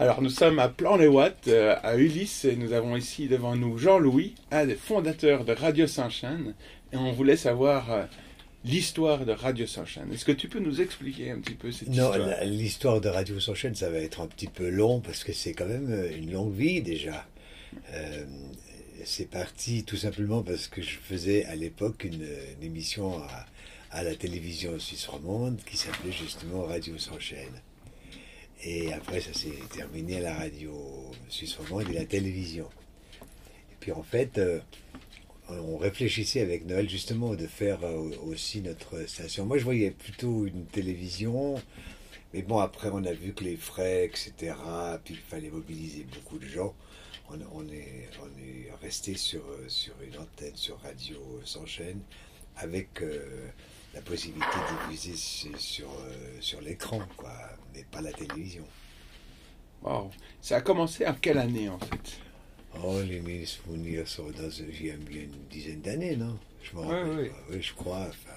Alors nous sommes à Plan-les-Ouates, euh, à Ulysse, et nous avons ici devant nous Jean-Louis, un des fondateurs de Radio Saint-Chaine, et on voulait savoir euh, l'histoire de Radio Saint-Chaine. Est-ce que tu peux nous expliquer un petit peu cette Non, histoire? la- l'histoire de Radio Saint-Chaine, ça va être un petit peu long parce que c'est quand même euh, une longue vie déjà. Euh, c'est parti tout simplement parce que je faisais à l'époque une, une émission à, à la télévision suisse romande qui s'appelait justement Radio Saint-Chaine. Et après, ça s'est terminé à la radio suisse romande et la télévision. Et puis en fait, euh, on réfléchissait avec Noël justement de faire euh, aussi notre station. Moi, je voyais plutôt une télévision, mais bon, après, on a vu que les frais, etc., puis il fallait mobiliser beaucoup de gens. On, est, resté sur, euh, sur une antenne, sur Radio sans chaîne, avec la possibilité de diffuser sur, sur, euh, sur l'écran, quoi, mais pas la télévision. Wow. Ça a commencé en quelle année en fait? Oh, les mes souvenirs sont dans il y a une dizaine d'années, non? Je me rappelle. Oui, je crois. enfin,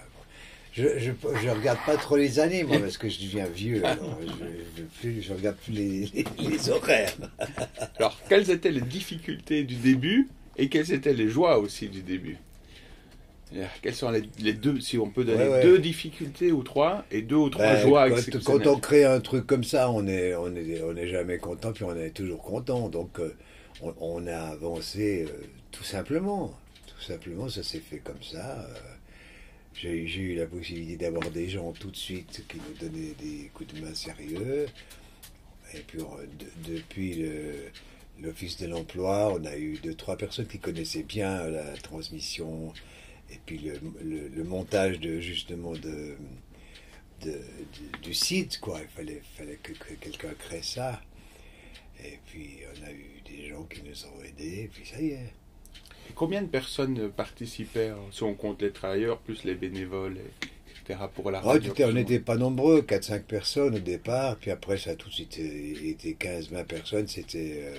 je, je, je regarde pas trop les années, moi, parce que je deviens vieux. Alors, je, je, plus, je regarde plus les, les, les horaires. Alors, quelles étaient les difficultés du début et quelles étaient les joies aussi du début? Quelles sont les, les deux, si on peut donner Ouais, ouais. deux difficultés ou trois et deux ou trois Ben, joies quand, quand on crée un truc comme ça, on est, on est, on est jamais content, puis on est toujours content. Donc, euh, on, on a avancé euh, tout simplement. Tout simplement, ça s'est fait comme ça. euh, J'ai j'ai eu la possibilité d'avoir des gens tout de suite qui nous donnaient des coups de main sérieux. Et puis, de- depuis le- l'Office de l'emploi, on a eu deux, trois personnes qui connaissaient bien la transmission et puis le, le- le montage de justement de, de- du- du site, quoi. Il fallait, fallait que, que quelqu'un crée ça. Et puis, on a eu des gens qui nous ont aidés, et puis ça y est. Et combien de personnes participaient, euh, si on compte les travailleurs, plus les bénévoles, et- etc., pour la Oh, radio on n'était pas nombreux, 4-5 personnes au départ, puis après ça a tout de suite euh, été 15-20 personnes. C'était.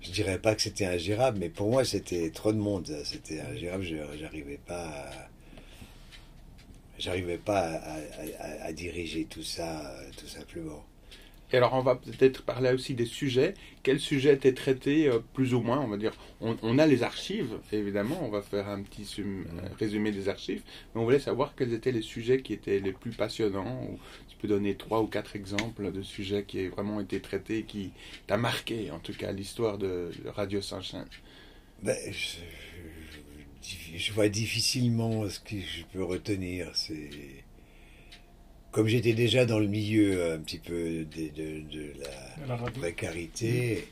Je dirais pas que c'était ingérable, mais pour moi c'était trop de monde. C'était ingérable, j'arrivais pas à. J'arrivais pas à diriger tout ça, euh, tout simplement. Et alors, on va peut-être parler aussi des sujets. Quels sujets étaient traités, euh, plus ou moins On va dire, on, on a les archives, évidemment. On va faire un petit sum- euh, résumé des archives. Mais on voulait savoir quels étaient les sujets qui étaient les plus passionnants. Ou tu peux donner trois ou quatre exemples de sujets qui ont vraiment été traités et qui t'a marqué, en tout cas, l'histoire de, de Radio Saint-Chain. Ben, je, je- je vois difficilement ce que je peux retenir. C'est comme j'étais déjà dans le milieu un petit peu de, de- de la la précarité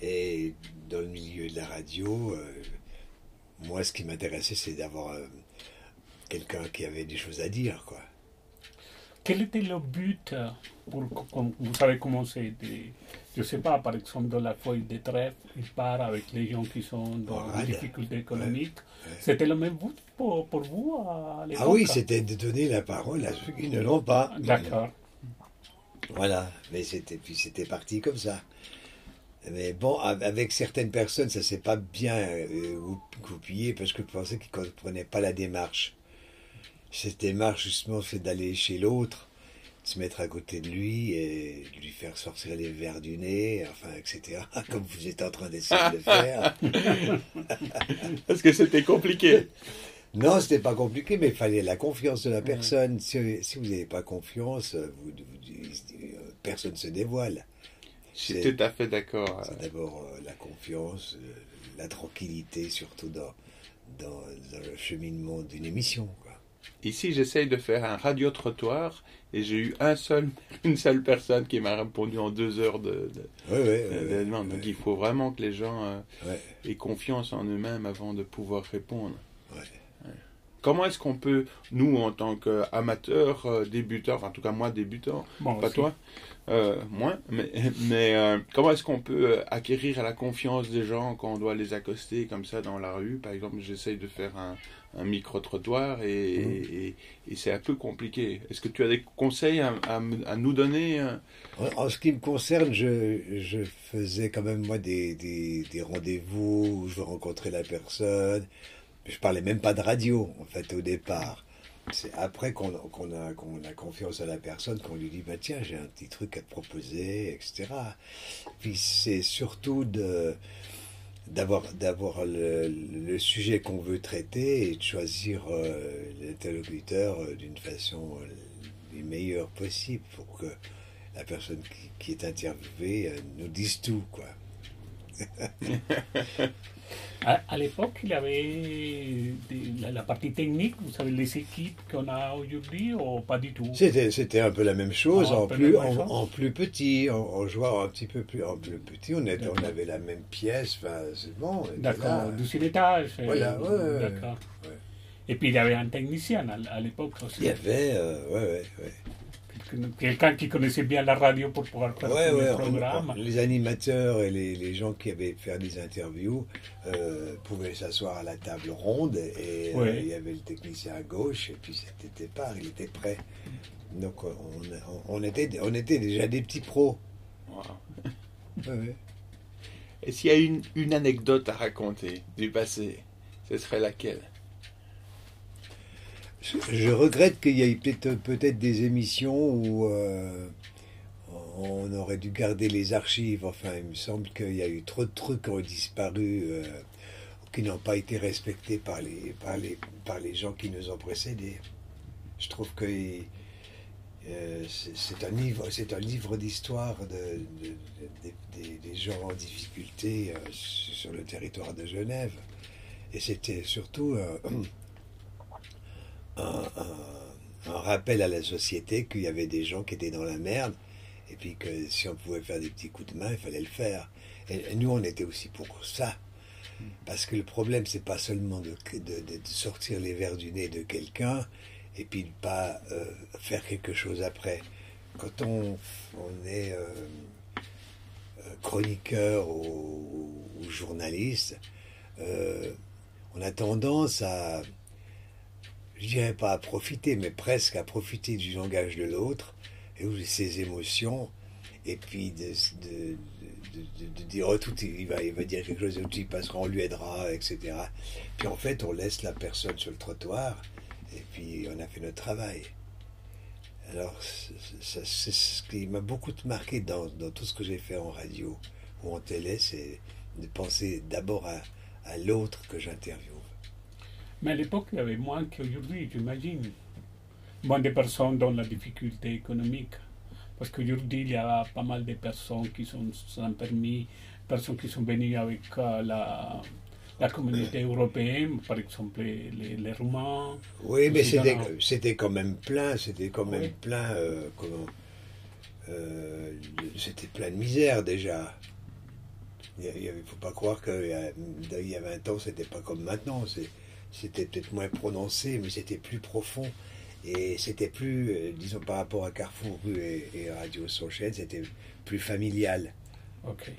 et dans le milieu de la radio, euh, moi, ce qui m'intéressait, c'est d'avoir euh, quelqu'un qui avait des choses à dire, quoi. Quel était le but euh, pour, vous avez commencé des, je sais pas, par exemple, dans la feuille de trêve, il part avec les gens qui sont dans des difficultés économiques. C'était le même but pour, pour vous à l'époque? Ah oui, c'était de donner la parole à ceux qui ne l'ont pas. D'accord. Voilà, mais c'était puis c'était parti comme ça. Mais bon, av- avec certaines personnes, ça s'est pas bien euh, goupillé parce que je pensais qu'ils ne comprenaient pas la démarche. Cette démarche, justement, c'est d'aller chez l'autre, se mettre à côté de lui et lui faire sortir les verres du nez, enfin, etc., comme vous êtes en train d'essayer de le faire. Parce que c'était compliqué. Non, c'était pas compliqué, mais il fallait la confiance de la personne. Si, si vous n'avez pas confiance, vous, vous- personne ne se dévoile. Je suis tout à fait d'accord. C'est d'abord euh, la confiance, euh, la tranquillité, surtout dans, dans, dans le cheminement d'une émission. Ici, j'essaye de faire un radio-trottoir et j'ai eu un seul, une seule personne qui m'a répondu en deux heures de, de, Ouais, ouais, de- ouais, de ouais, demande. Donc il faut vraiment que les gens euh, ouais, aient confiance en eux-mêmes avant de pouvoir répondre. ouais. Comment est-ce qu'on peut, nous, en tant qu'amateurs, euh, débutants, enfin en tout cas moi débutant, Bon, pas aussi. toi, euh, moins, mais, mais euh, comment est-ce qu'on peut acquérir la confiance des gens quand on doit les accoster comme ça dans la rue? Par exemple, j'essaye de faire un, un micro-trottoir et, Mhm. et, et c'est un peu compliqué. Est-ce que tu as des conseils à, à me- à nous donner euh En, en ce qui me concerne, je, je faisais quand même moi des, des, des rendez-vous où je rencontrais la personne. Je parlais même pas de radio, en fait, au départ. C'est après qu'on a, a confiance à la personne qu'on lui dit bah tiens j'ai un petit truc à te proposer etc. Puis c'est surtout de d'avoir d'avoir le, le sujet qu'on veut traiter et de choisir euh, l'interlocuteur euh, d'une façon euh, les possible pour que la personne qui, qui est interviewée euh, nous dise tout quoi. À, à l'époque, il y avait des- la, la partie technique, vous savez, les équipes qu'on a aujourd'hui ou pas du tout? C'était, c'était un peu la même chose, Ah, en, plus, en, en plus petit, en, en jouant un petit peu plus, en plus petit. On, était, on avait la même pièce, enfin, c'est bon. D'accord, là. deuxième étage. Voilà, ouais, ouais. D'accord. Ouais. Et puis il y avait un technicien à, à l'époque aussi. Il y avait, euh, ouais, ouais, ouais. Quelqu'un qui connaissait bien la radio pour pouvoir faire Ouais, ouais, programmes. on- les animateurs et les, les gens qui avaient fait des interviews euh, pouvaient s'asseoir à la table ronde et euh, Ouais. il y avait le technicien à gauche et puis c'était départ, il était prêt. Donc on, on, on était, on était déjà des petits pros. Wow. Ouais, ouais. Et s'il y a une, une anecdote à raconter du passé, ce serait laquelle? Je, regrette qu'il y ait peut-être peut-être des émissions où euh, on aurait dû garder les archives. Enfin, il me semble qu'il y a eu trop de trucs qui ont disparu, euh, qui n'ont pas été respectés par les, par, les, par les gens qui nous ont précédés. Je trouve que euh, c'est un livre, livre d'histoire de, de- de- des- gens en difficulté euh, sur le territoire de Genève. Et c'était surtout euh, un, rappel à la société qu'il y avait des gens qui étaient dans la merde et puis que si on pouvait faire des petits coups de main, il fallait le faire. Et, nous, on était aussi pour ça. Parce que le problème, c'est pas seulement de, de- sortir les verres du nez de quelqu'un et puis de pas euh, faire quelque chose après. Quand on, on est euh, euh, chroniqueur ou, ou journaliste, on a tendance à, je dirais pas à profiter, mais presque à profiter du langage de l'autre et de ses émotions, et puis de, de, de, de- de dire oh, tout, il va, dire quelque chose, tout il passera, on lui aidera, etc. Puis en fait, on laisse la personne sur le trottoir, et puis on a fait notre travail. Alors, c'est- ce qui m'a beaucoup marqué dans, tout ce que j'ai fait en radio ou en télé, c'est de penser d'abord à l'autre que j'interviewe. Mais à l'époque, il y avait moins qu'aujourd'hui, j'imagine. Moins de personnes dans la difficulté économique. Parce qu'aujourd'hui, il y a pas mal de personnes qui sont sans permis, personnes qui sont venues avec euh, la, la communauté européenne, par exemple les, les Roumains. Oui, mais c'était, quand même plein, c'était quand même Oui. plein, euh, comment, euh, c'était plein de misère déjà. Il ne faut pas croire qu'il y, a, il y a 20 ans, c'était pas comme maintenant. C'est, c'était peut-être moins prononcé, mais c'était plus profond. Et c'était plus, euh, disons par rapport à Carrefour Rue et, et Radio Sonchaine, c'était plus familial. Ok.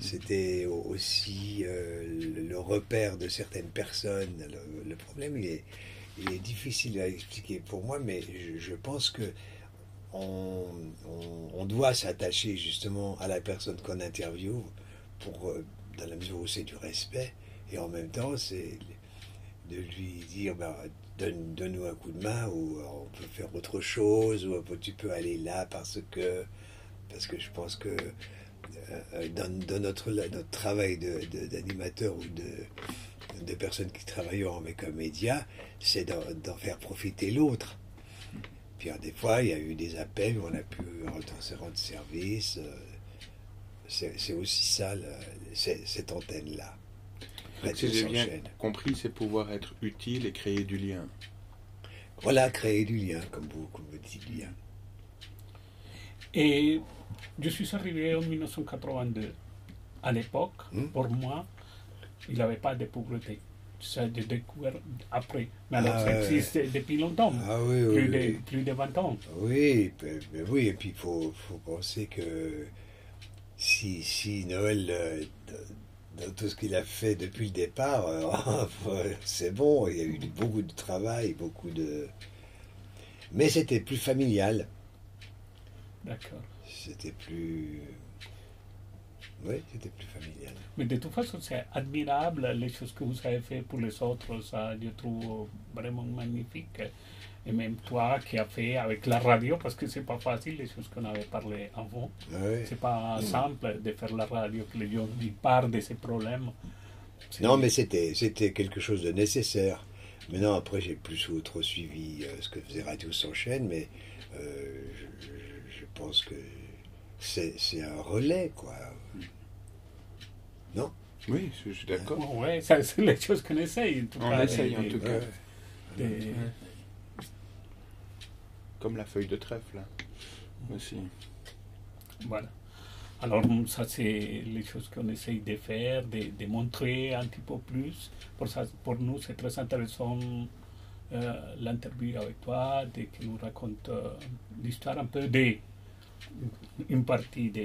C'était au- aussi euh, le, le repère de certaines personnes. Le, le problème, il est, il est difficile à expliquer pour moi, mais je, je pense que on, on- on doit s'attacher justement à la personne qu'on interviewe pour, euh, dans la mesure où c'est du respect, et en même temps, c'est de lui dire bah, donne, donne-nous un coup de main, ou euh, on peut faire autre chose, ou euh, tu peux aller là parce que. Parce que je pense que euh, dans, dans notre, notre travail de- de- d'animateur ou de, de personnes qui travaillent avec un média, c'est d'en faire profiter l'autre. Puis des fois, il y a eu des appels où on a pu rendre, service. C'est aussi ça, cette antenne-là. Radio Si j'ai bien compris, c'est pouvoir être utile et créer du lien. Voilà, créer du lien, comme vous, comme vous dites, lien. Et je suis arrivé en 1982. À l'époque, Hmm? pour moi, il n'y avait pas de pauvreté. Ça, j'ai découvert après. Mais alors, Ah, ça ouais. existe depuis longtemps. Ah oui, oui. plus, oui. de, plus de 20 ans. Oui, ben- ben oui, et puis il faut, faut penser que si, si Noël, euh, tout ce qu'il a fait depuis le départ, euh, c'est bon, il y a eu beaucoup de travail, beaucoup de... Mais c'était plus familial, D'accord. c'était plus... Oui, c'était plus familial. Mais de toute façon, c'est admirable les choses que vous avez fait pour les autres. Ça, je trouve vraiment magnifique. Et même toi qui as fait avec la radio, parce que c'est pas facile les choses qu'on avait parlé avant. Ouais. C'est pas simple de faire la radio, que les gens ils parlent de ces problèmes. Non, mais c'était c'était quelque chose de nécessaire. Maintenant, après, j'ai plus ou trop suivi euh, ce que faisait Radio sans chaîne, mais euh, je, je- je pense que c'est c'est un relais, quoi. Non? Oui, je suis d'accord. Ouais, ça, c'est les choses qu'on essaye. En tout On cas, essaye, de- en tout de- cas. Ouais. de- Comme la feuille de trèfle, là. Aussi. Voilà. Alors, ça, c'est les choses qu'on essaye de faire, de, de montrer un petit peu plus. Pour, ça, pour nous, c'est très intéressant euh, l'interview avec toi, de, que nous raconte euh, l'histoire un peu de une partie de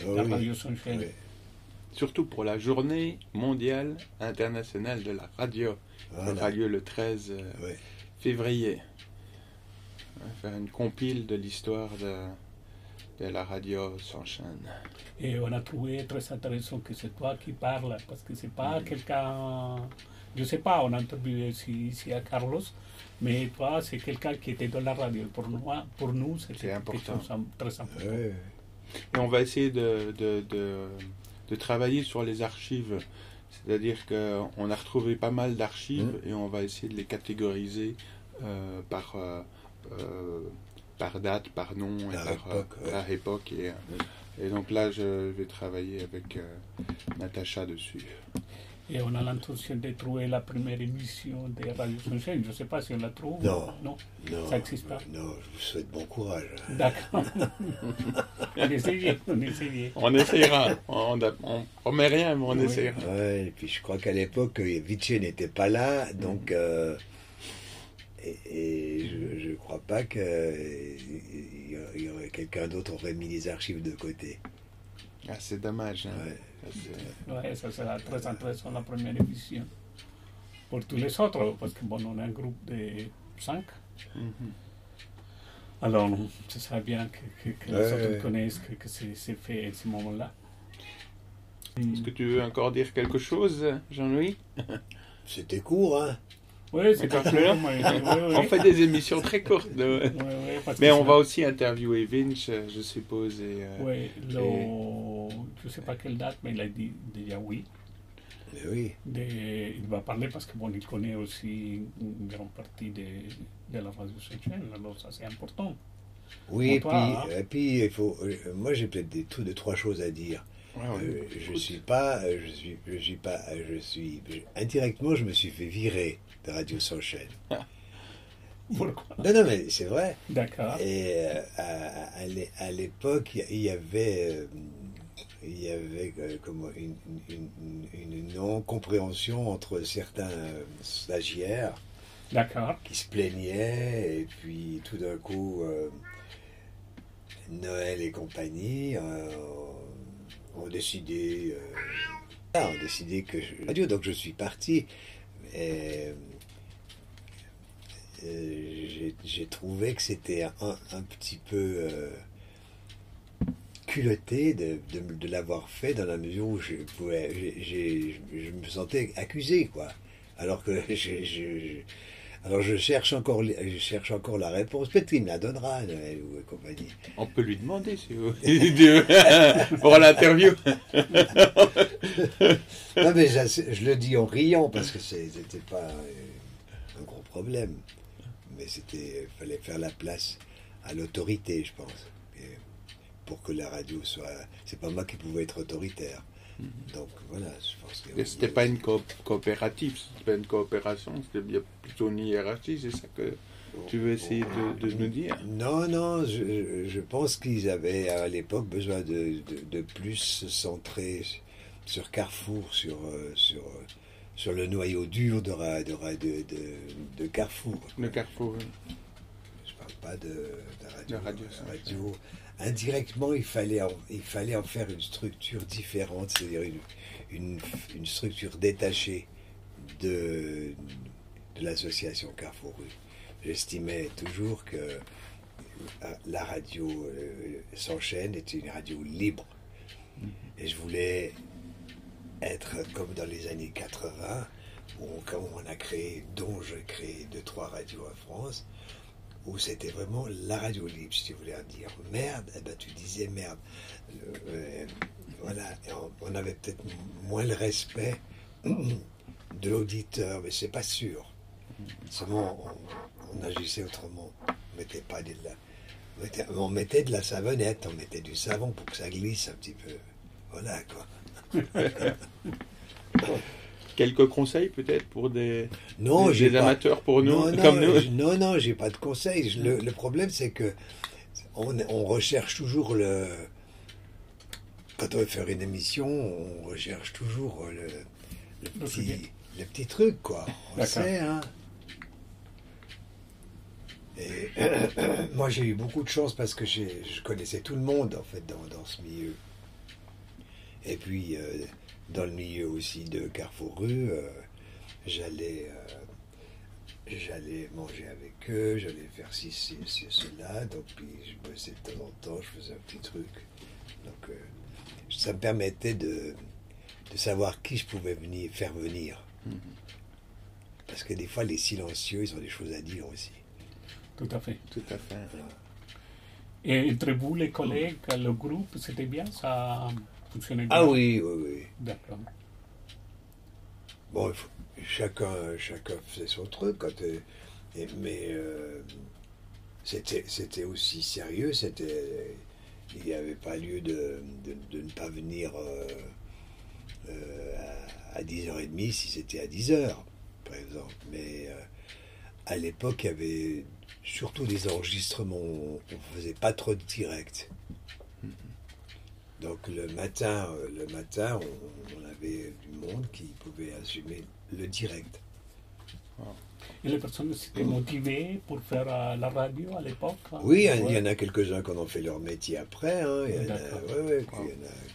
Ah la oui, radio Sunshine. oui. Surtout pour la journée mondiale internationale de la radio. Ça Voilà. aura lieu le 13 euh, février. On va faire une compile de l'histoire de, de la radio sans chaîne. Et on a trouvé très intéressant que c'est toi qui parles, parce que c'est pas quelqu'un. Je sais pas, on a interviewé ici, ici à Carlos, mais toi, c'est quelqu'un qui était dans la radio. Pour nous, pour nous c'était C'est quelque important. très important. Ouais. Et on va essayer de, de, de, de travailler sur les archives. C'est-à-dire qu'on a retrouvé pas mal d'archives Mhm. et on va essayer de les catégoriser euh, par, euh, par date, par nom et Par par, époque, euh, ouais. par époque. Et, euh, et donc là, je vais travailler avec euh, Natacha dessus. Et on a l'intention de trouver la première émission de Radio Sunshine. Je sais pas si on la trouve. Non. Non. Non, Ça existe pas. euh, Non, je vous souhaite bon courage. D'accord. on essayait, on essayait. On essayera. on, on promet rien, mais on Oui. essayera. Ouais, et puis je crois qu'à l'époque, euh, Vichy n'était pas là, donc. euh, et et je ne crois pas qu'il y, y aurait quelqu'un d'autre aurait mis les archives de côté. Ah, c'est dommage. hein. Ouais. Ça, c'est- Ouais, ça sera très intéressant la première émission. Pour tous les autres, parce que bon, on est un groupe de cinq. Mhm. Alors, ce serait bien que, que, que les Ouais, autres ouais. connaissent que, que c'est c'est fait à ce moment-là. Est-ce que tu veux encore dire quelque chose, Jean-Louis? C'était court, hein Oui, c'est ouais, On fait des émissions très courtes. de- Ouais, ouais, parce Mais on ça- va aussi interviewer Vinch, euh, je suppose. Et, euh, Ouais, le- je ne sais pas quelle date, mais il a dit déjà oui. Mais oui. De- il va parler parce que bon, il connaît aussi une grande partie de, de la radio Sunshine, alors ça c'est important. Oui, et puis, hein. et puis il faut. euh, Moi, j'ai peut-être des tout de trois choses à dire. Euh, je suis pas, euh, je suis, je suis pas, euh, je suis je- indirectement, je me suis fait virer de Radio Sans Chaîne. Pourquoi Non, non, mais c'est vrai. D'accord. Et euh, à, à l'é- à l'époque, il y avait, il y avait euh, comment, une, une- une- une non-compréhension entre certains stagiaires D'accord. qui se plaignaient, et puis tout d'un coup, euh, Noël et compagnie ont décidé, euh, ont décidé que je, donc je suis parti. Et, euh, j'ai- trouvé que c'était un, petit peu euh, culotté de, de, l'avoir fait dans la mesure où je pouvais, j'ai- je me sentais accusé, quoi. Alors que je- alors je cherche encore, je cherche encore la réponse. Peut-être qu'il me la donnera, Noël ou compagnie. On peut lui demander si vous pour l'interview. Non, mais je le dis en riant parce que c'était pas euh, un gros problème. Mais c'était, fallait faire la place à l'autorité, je pense. Et pour que la radio soit. C'est pas moi qui pouvais être autoritaire. Donc voilà, je pense que. C'était pas une coop- coopérative, c'était pas une coopération, c'était bien plutôt une hiérarchie, c'est ça que tu veux essayer de, de nous dire? Non, non, je, je pense qu'ils avaient à l'époque besoin de, de, de plus se centrer sur Carrefour, sur, euh, sur, euh, sur le noyau dur de, de, Carrefour. Le carrefour. Je parle pas de, radio. De radio, La ça. radio. Indirectement, il fallait, en, il fallait en faire une structure différente, c'est-à-dire une, une, une structure détachée de, de l'association Carrefour. J'estimais toujours que euh, la radio euh, sans chaîne était une radio libre. Et je voulais être comme dans les années 80, où on, quand on a créé, dont j'ai créé deux, trois radios en France, où c'était vraiment la radio libre. Si tu voulais dire merde, eh ben, tu disais merde. Euh, voilà, on, avait peut-être moins le respect de l'auditeur, mais c'est pas sûr. Seulement, on, agissait autrement. On mettait pas de la, on mettait, de la savonnette, on mettait du savon pour que ça glisse un petit peu. Voilà quoi. Quelques conseils peut-être pour des, non, des, amateurs pour nous, non, non, comme nous Non, non, j'ai pas de conseils. Le, le problème, c'est que on, on, recherche toujours le. Quand on veut faire une émission, on recherche toujours le, le petit, le petit truc, quoi. On sait, hein. Et moi, j'ai eu beaucoup de chance parce que je connaissais tout le monde, en fait, dans, dans ce milieu. Et puis, euh, dans le milieu aussi de Carrefour Rue, euh, j'allais euh, j'allais manger avec eux, j'allais faire ci, ci, cela, donc puis je bossais de temps en temps, je faisais un petit truc. Donc ça me permettait de, de savoir qui je pouvais venir, faire venir. Mm-hmm. Parce que des fois, les silencieux, ils ont des choses à dire aussi. Tout à fait. Tout à fait. Et entre vous, les collègues, le groupe, c'était bien Ça Ah oui, oui, oui. D'accord. Bon, chacun, chacun faisait son truc. Quand, mais euh, c'était aussi sérieux. C'était il n'y avait pas lieu de, de, ne pas venir euh, euh, à, 10h30 si c'était à 10h, par exemple. Mais à l'époque, il y avait surtout des enregistrements, on ne faisait pas trop de direct. Donc le matin, euh, le matin on, avait du monde qui pouvait assumer le direct. Et les personnes étaient motivées pour faire euh, la radio à l'époque hein? Oui, il y en a quelques-uns qui ont fait leur métier après. Hein. Il, y en a,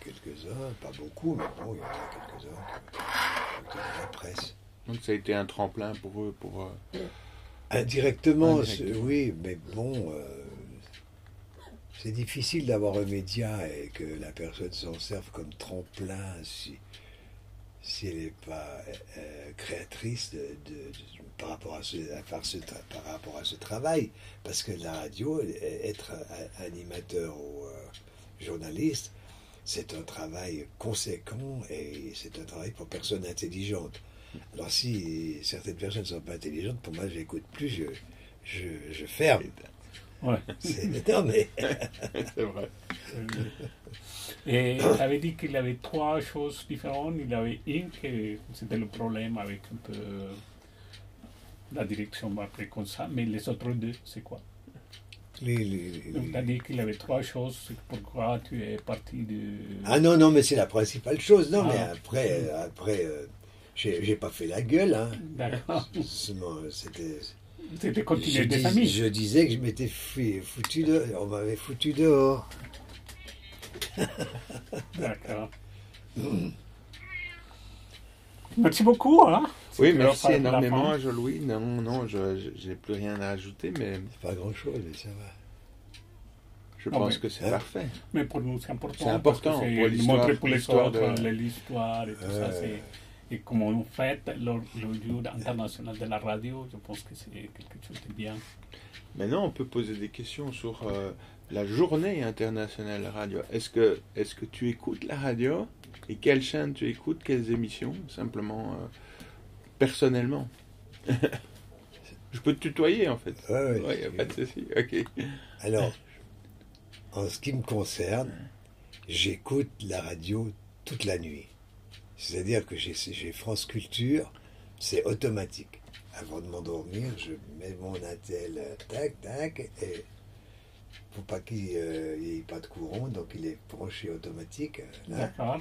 quelques-uns, pas beaucoup, mais bon, il y en a quelques-uns qui, ont fait la presse. Donc ça a été un tremplin pour eux pour... Euh, Indirectement, oui, mais bon, euh, c'est difficile d'avoir un média et que la personne s'en serve comme tremplin si, elle n'est pas créatrice par, rapport à ce, travail. Parce que la radio, être animateur ou euh, journaliste, c'est un travail conséquent et c'est un travail pour personnes intelligentes. Alors si certaines personnes ne sont pas intelligentes, pour moi, je n'écoute plus, je ferme. Ouais. C'est mais... C'est vrai. Et il avait dit qu'il avait trois choses différentes. Il avait une que c'était le problème avec un peu la direction après comme ça, mais les autres deux, c'est quoi? Les, les, Donc, tu as dit qu'il avait trois choses. Pourquoi tu es parti de. Ah non, non, mais c'est la principale chose. Non, mais ah. après, après euh, j'ai pas fait la gueule. Hein. D'accord. C'était. C'était continuer des amis. Je disais que je m'étais foutu dehors. On m'avait foutu dehors. D'accord. Merci beaucoup. Hein oui, merci énormément, Jean-Louis. Non, non, je n'ai plus rien à ajouter, mais. Pas grand-chose, mais ça va. Je pense que c'est parfait. Mais pour nous, c'est important. C'est important pour l'histoire. Montrer pour l'histoire de... l'histoire et tout ça. C'est et comme on fait le, jour international de la radio, je pense que c'est quelque chose de bien. Maintenant, on peut poser des questions sur euh, la journée internationale de la radio. Est-ce que, est que tu écoutes la radio Et quelle chaîne tu écoutes Quelles émissions Simplement, euh, personnellement? je peux te tutoyer, en fait. Oui, oui. Ouais, pas de souci. Ok. Alors, en ce qui me concerne, j'écoute la radio toute la nuit. C'est-à-dire que j'ai France Culture, c'est automatique. Avant de m'endormir, je mets mon attel, tac, tac, et faut pas qu'il n'y ait pas de courant, donc il est branché automatique. D'accord.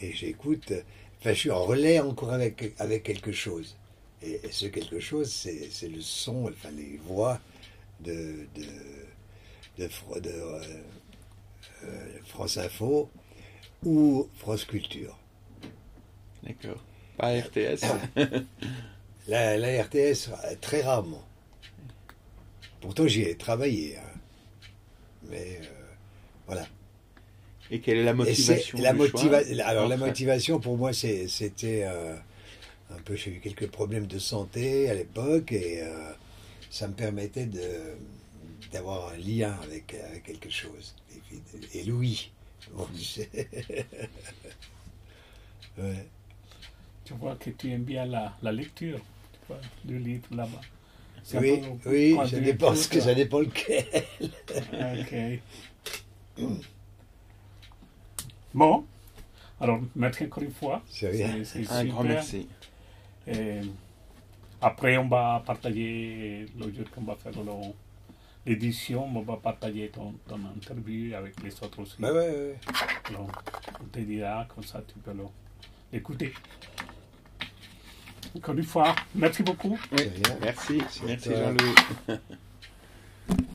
Et j'écoute, enfin je suis en relais encore avec, avec quelque chose. Et, ce quelque chose, c'est le son, enfin les voix de, de, de, euh, euh, France Info ou France Culture. D'accord. Pas RTS la, la, RTS, très rarement. Pourtant, j'y ai travaillé. Hein. Mais euh, voilà. Et quelle est la motivation la motiva Alors, la motivation, pour moi, c'était euh, un peu. J'ai eu quelques problèmes de santé à l'époque et euh, ça me permettait de d'avoir un lien avec, avec quelque chose. Et, et Louis. Bon, ouais. Tu vois que tu aimes bien la, la lecture, tu vois, du livre là-bas. Oui, oui, ça dépend, que ça dépend lequel. Ok. Bon, alors merci encore une fois. C'est rien. Un grand merci. Et après, on va partager le jour qu'on va faire le- l'édition, on va partager ton, ton interview avec les autres aussi. Bah ouais, ouais. Alors, on te dira, comme ça tu peux le- l'écouter. Encore une fois, merci beaucoup. Oui, merci. Merci. Jean-Louis.